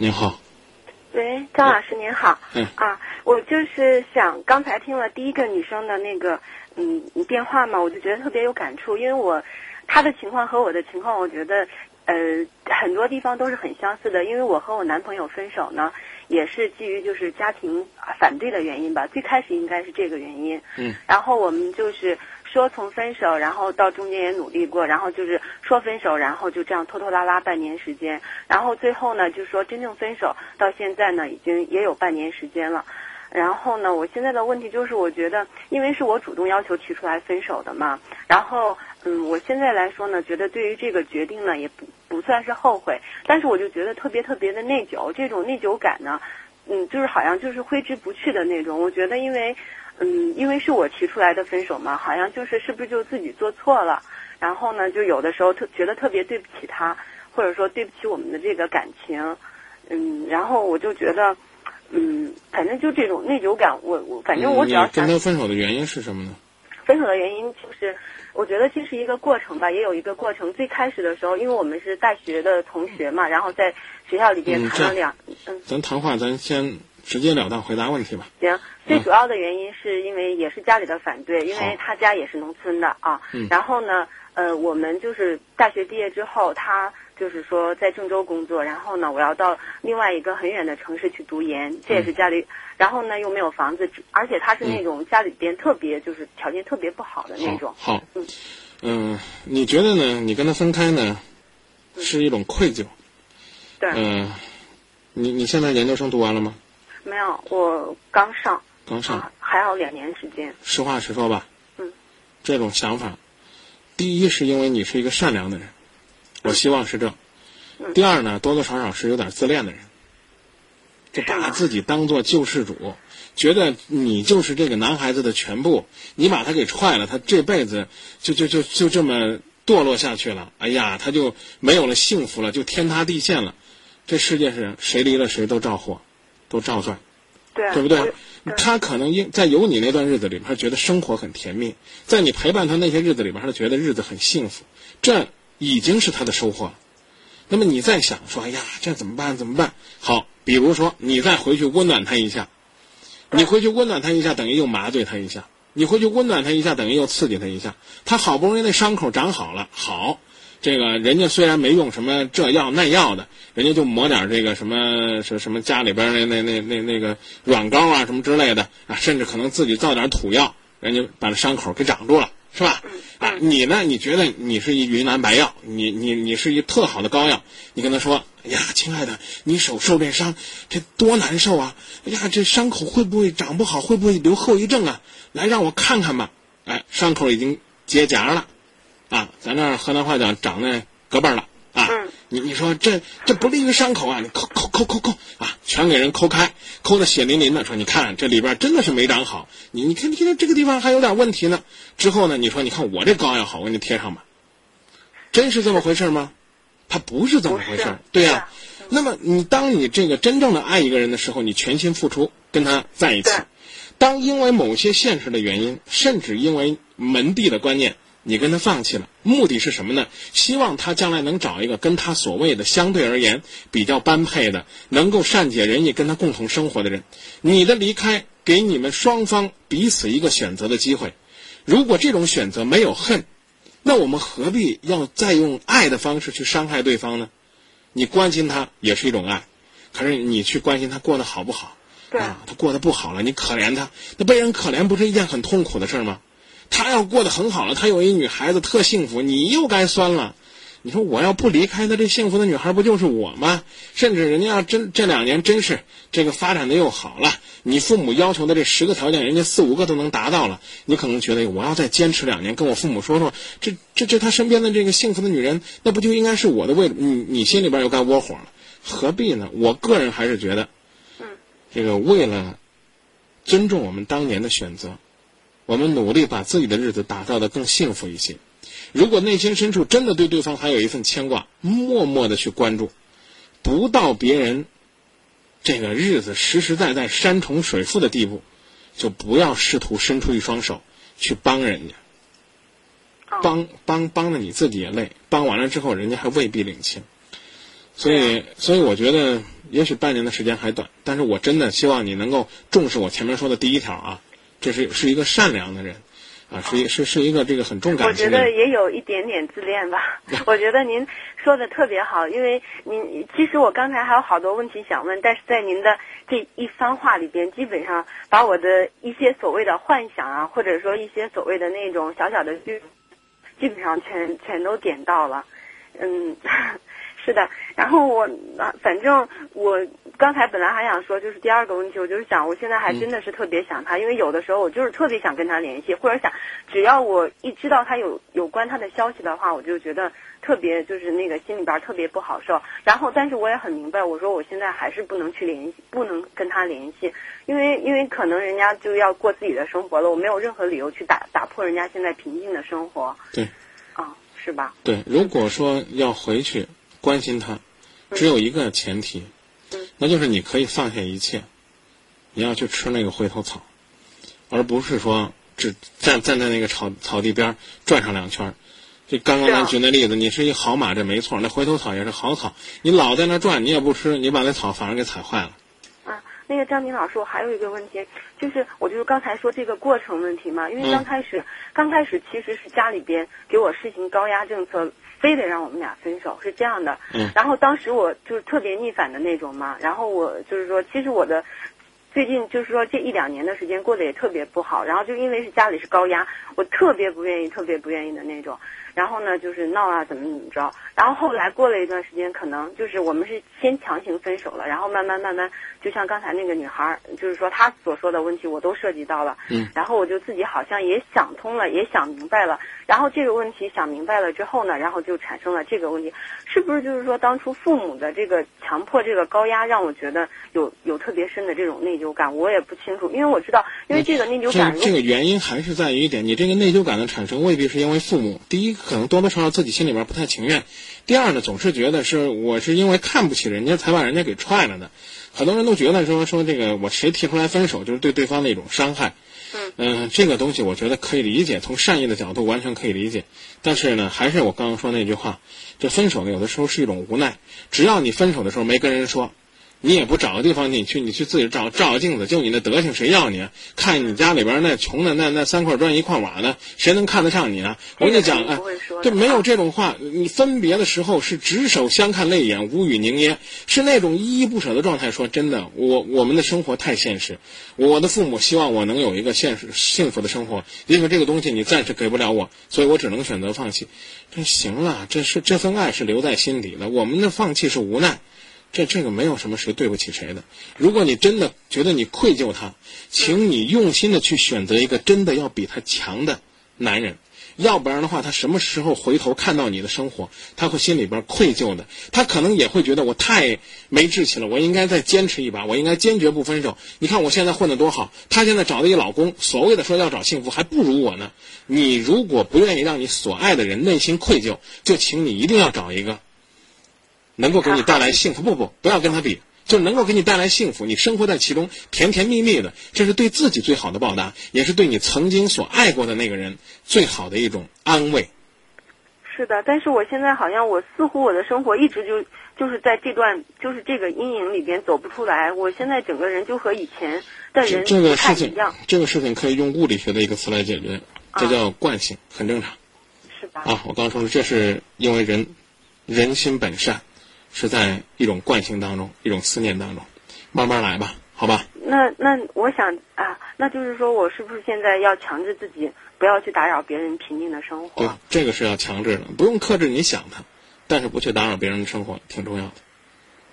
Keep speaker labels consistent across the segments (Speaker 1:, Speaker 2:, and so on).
Speaker 1: 您好，
Speaker 2: 喂，张老师您好。
Speaker 1: 嗯
Speaker 2: 啊，我就是想刚才听了第一个女生的那个嗯电话嘛，我就觉得特别有感触，因为我她的情况和我的情况，我觉得呃很多地方都是很相似的。因为我和我男朋友分手呢，也是基于就是家庭反对的原因吧，最开始应该是这个原因。
Speaker 1: 嗯。
Speaker 2: 然后我们就是说从分手，然后到中间也努力过，然后就是说分手，然后就这样拖拖拉拉半年时间，然后最后呢，就是说真正分手到现在呢，已经也有半年时间了。然后呢，我现在的问题就是，我觉得因为是我主动要求提出来分手的嘛，然后嗯，我现在来说呢，觉得对于这个决定呢，也不不算是后悔，但是我就觉得特别特别的内疚，这种内疚感呢，嗯，就是好像就是挥之不去的那种。我觉得因为嗯，因为是我提出来的分手嘛，好像就是是不是就自己做错了，然后呢，就有的时候特觉得特别对不起他，或者说对不起我们的这个感情，嗯，然后我就觉得。嗯，反正就这种内疚感，我我反正我只要
Speaker 1: 你跟他分手的原因是什么呢？
Speaker 2: 分手的原因就是，我觉得这是一个过程吧，也有一个过程。最开始的时候，因为我们是大学的同学嘛，然后在学校里边
Speaker 1: 嗯
Speaker 2: 谈了两，嗯，
Speaker 1: 咱谈话咱先直截了当回答问题吧。
Speaker 2: 行。最主要的原因是因为也是家里的反对，因为他家也是农村的啊。
Speaker 1: 嗯
Speaker 2: 然后呢，呃，我们就是大学毕业之后，他就是说在郑州工作，然后呢，我要到另外一个很远的城市去读研，这也是家里，然后呢又没有房子，而且他是那种家里边特别就是条件特别不好的那种。
Speaker 1: 好，好
Speaker 2: 嗯，
Speaker 1: 嗯、你觉得呢？你跟他分开呢，是一种愧疚。
Speaker 2: 对。
Speaker 1: 嗯、你你现在研究生读完了吗？
Speaker 2: 没有，我刚上，
Speaker 1: 刚上。
Speaker 2: 啊，还有两年时间。
Speaker 1: 实话实说吧。
Speaker 2: 嗯。
Speaker 1: 这种想法，第一是因为你是一个善良的人，我希望是这。
Speaker 2: 嗯
Speaker 1: 第二呢，多多少少是有点自恋的人，就把自己当做救世主，觉得你就是这个男孩子的全部，你把他给踹了，他这辈子就就就就这么堕落下去了。哎呀，他就没有了幸福了，就天塌地陷了。这世界是谁离了谁都照祸，都照赚。
Speaker 2: 对。
Speaker 1: 对不对
Speaker 2: 我？
Speaker 1: 他可能因在有你那段日子里边，他觉得生活很甜蜜；在你陪伴他那些日子里边，他觉得日子很幸福，这已经是他的收获了。那么你再想说，哎呀，这怎么办？怎么办？好，比如说你再回去温暖他一下，你回去温暖他一下，等于又麻醉他一下；你回去温暖他一下，等于又刺激他一下。他好不容易那伤口长好了，好，这个人家虽然没用什么这药那药的，人家就抹点这个什么什什么家里边那那那那那个软膏啊什么之类的啊，甚至可能自己造点土药，人家把这伤口给长住了，是吧？啊，你呢？你觉得你是一云南白药，你你你是一特好的膏药，你跟他说：“哎呀，亲爱的，你手受这伤，这多难受啊！哎呀，这伤口会不会长不好？会不会留后遗症啊？来，让我看看吧。”哎，伤口已经结痂了，啊，咱这儿河南话讲长那胳膊了啊。
Speaker 2: 嗯
Speaker 1: 你你说这这不利于伤口啊！你抠抠抠抠抠啊，全给人抠开，抠的血淋淋的。说你看这里边真的是没长好，你你看你看这个地方还有点问题呢。之后呢，你说你看我这膏药好，我给你贴上吧。真是这么回事吗？它不是这么回事，对呀、那么你当你这个真正的爱一个人的时候，你全心付出跟他在一起。当因为某些现实的原因，甚至因为门第的观念，你跟他放弃了，目的是什么呢？希望他将来能找一个跟他所谓的相对而言比较般配的，能够善解人意、跟他共同生活的人。你的离开给你们双方彼此一个选择的机会。如果这种选择没有恨，那我们何必要再用爱的方式去伤害对方呢？你关心他也是一种爱，可是你去关心他过得好不好？
Speaker 2: 对
Speaker 1: 啊，他过得不好了，你可怜他，那被人可怜不是一件很痛苦的事儿吗？他要过得很好了，他有一女孩子特幸福，你又该酸了。你说我要不离开他，这幸福的女孩不就是我吗？甚至人家要真这两年真是这个发展的又好了，你父母要求的这十个条件，人家四五个都能达到了，你可能觉得我要再坚持两年，跟我父母说说，这这这他身边的这个幸福的女人，那不就应该是我的位置？你你心里边又该窝火了，何必呢？我个人还是觉得，这个为了尊重我们当年的选择，我们努力把自己的日子打造的更幸福一些。如果内心深处真的对对方还有一份牵挂，默默的去关注，不到别人这个日子实实在在山重水复的地步，就不要试图伸出一双手去帮人家。
Speaker 2: 哦
Speaker 1: 帮帮帮的你自己也累，帮完了之后人家还未必领情。所以，所以我觉得也许半年的时间还短，但是我真的希望你能够重视我前面说的第一条啊，这是是一个善良的人，啊，是一是是一个这个很重
Speaker 2: 我觉
Speaker 1: 感情的人。
Speaker 2: 得也有一点点自恋吧。我觉得您说的特别好，因为您其实我刚才还有好多问题想问，但是在您的这一番话里边，基本上把我的一些所谓的幻想啊，或者说一些所谓的那种小小的剧，基本上全全都点到了。嗯，是的。然后我啊，反正我刚才本来还想说，就是第二个问题，我就是想，我现在还真的是特别想他，因为有的时候我就是特别想跟他联系，或者想，只要我一知道他有有关他的消息的话，我就觉得特别就是那个心里边特别不好受。然后，但是我也很明白，我说我现在还是不能去联系，不能跟他联系，因为因为可能人家就要过自己的生活了，我没有任何理由去打打破人家现在平静的生活。
Speaker 1: 对。
Speaker 2: 啊，是吧？
Speaker 1: 对，如果说要回去关心他，只有一个前提，
Speaker 2: 嗯
Speaker 1: 那就是你可以放下一切，你要去吃那个回头草，而不是说只站站在那个草草地边转上两圈就。刚刚咱举那例子，你是一好马，这没错，那回头草也是好草，你老在那转，你也不吃，你把那草反而给踩坏了。
Speaker 2: 啊，那个张明老师，我还有一个问题，就是我就是刚才说这个过程问题嘛，因为
Speaker 1: 嗯
Speaker 2: 刚开始、刚开始其实是家里边给我实行高压政策，非得让我们俩分手，是这样的。
Speaker 1: 嗯
Speaker 2: 然后当时我就是特别逆反的那种嘛，然后我就是说，其实我的。最近就是说这一两年的时间过得也特别不好，然后就因为是家里是高压，我特别不愿意、特别不愿意的那种。然后呢，就是闹啊，怎么怎么着。然后后来过了一段时间，可能就是我们是先强行分手了，然后慢慢慢慢，就像刚才那个女孩儿，就是说她所说的问题，我都涉及到了。
Speaker 1: 嗯。
Speaker 2: 然后我就自己好像也想通了，也想明白了。然后这个问题想明白了之后呢，然后就产生了这个问题，是不是就是说当初父母的这个强迫这个高压，让我觉得有有特别深的这种内疚感？我也不清楚，因为我知道，因为这个内疚感，
Speaker 1: 这这个原因还是在于一点，你这个内疚感的产生未必是因为父母，第一可能多多少少自己心里边不太情愿，第二呢总是觉得是我是因为看不起人家才把人家给踹了的，很多人都觉得说说这个我谁提出来分手就是对对方的一种伤害，嗯、这个东西我觉得可以理解，从善意的角度完全可以理解，但是呢还是我刚刚说那句话，这分手呢有的时候是一种无奈，只要你分手的时候没跟人说。你也不找个地方，你去你去自己照照个镜子，就你那德行，谁要你啊？看你家里边那穷的那那三块砖一块瓦的，谁能看得上你啊？我跟你讲，哎
Speaker 2: 这个不会说，的
Speaker 1: 这没有这种话。你分别的时候是执手相看泪眼，无语凝噎，是那种依依不舍的状态。说真的，我我们的生活太现实，我的父母希望我能有一个现实幸福的生活，因为这个东西你暂时给不了我，所以我只能选择放弃。这行了，这是这份爱是留在心底的，我们的放弃是无奈。这这个没有什么谁对不起谁的。如果你真的觉得你愧疚他，请你用心的去选择一个真的要比他强的男人，要不然的话，他什么时候回头看到你的生活，他会心里边愧疚的。他可能也会觉得我太没志气了，我应该再坚持一把，我应该坚决不分手。你看我现在混得多好，他现在找了一老公，所谓的说要找幸福，还不如我呢。你如果不愿意让你所爱的人内心愧疚，就请你一定要找一个。能够给你带来幸福，不不，不要跟他比，就能够给你带来幸福，你生活在其中，甜甜蜜蜜的，这是对自己最好的报答，也是对你曾经所爱过的那个人最好的一种安慰。
Speaker 2: 是的，但是我现在好像我似乎我的生活一直就就是在这段就是这个阴影里边走不出来。我现在整个人就和以前的
Speaker 1: 这
Speaker 2: 人
Speaker 1: 这个事情这个事情可以用物理学的一个词来解决，这叫惯性，很正常
Speaker 2: 是吧？
Speaker 1: 啊。我刚刚说了，这是因为人人心本善，是在一种惯性当中，一种思念当中，慢慢来吧，好吧？
Speaker 2: 那那我想啊，那就是说我是不是现在要强制自己不要去打扰别人平静的生活对？，
Speaker 1: 这个是要强制的，不用克制你想他，但是不去打扰别人的生活挺重要的。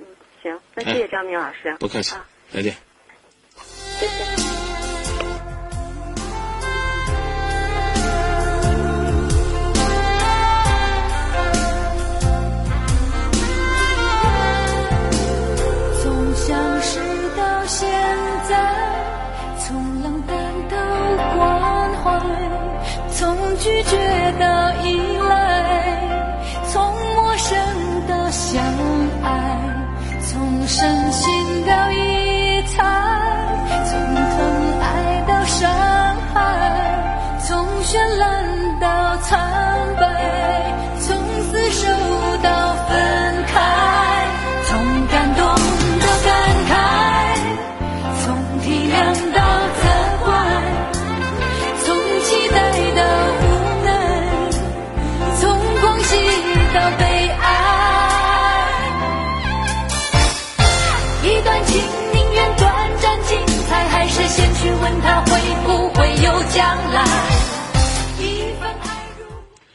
Speaker 2: 嗯行，那谢谢张明老师，
Speaker 1: 哎不客气
Speaker 2: 啊，
Speaker 1: 再见。
Speaker 2: 谢谢。
Speaker 3: 心都已。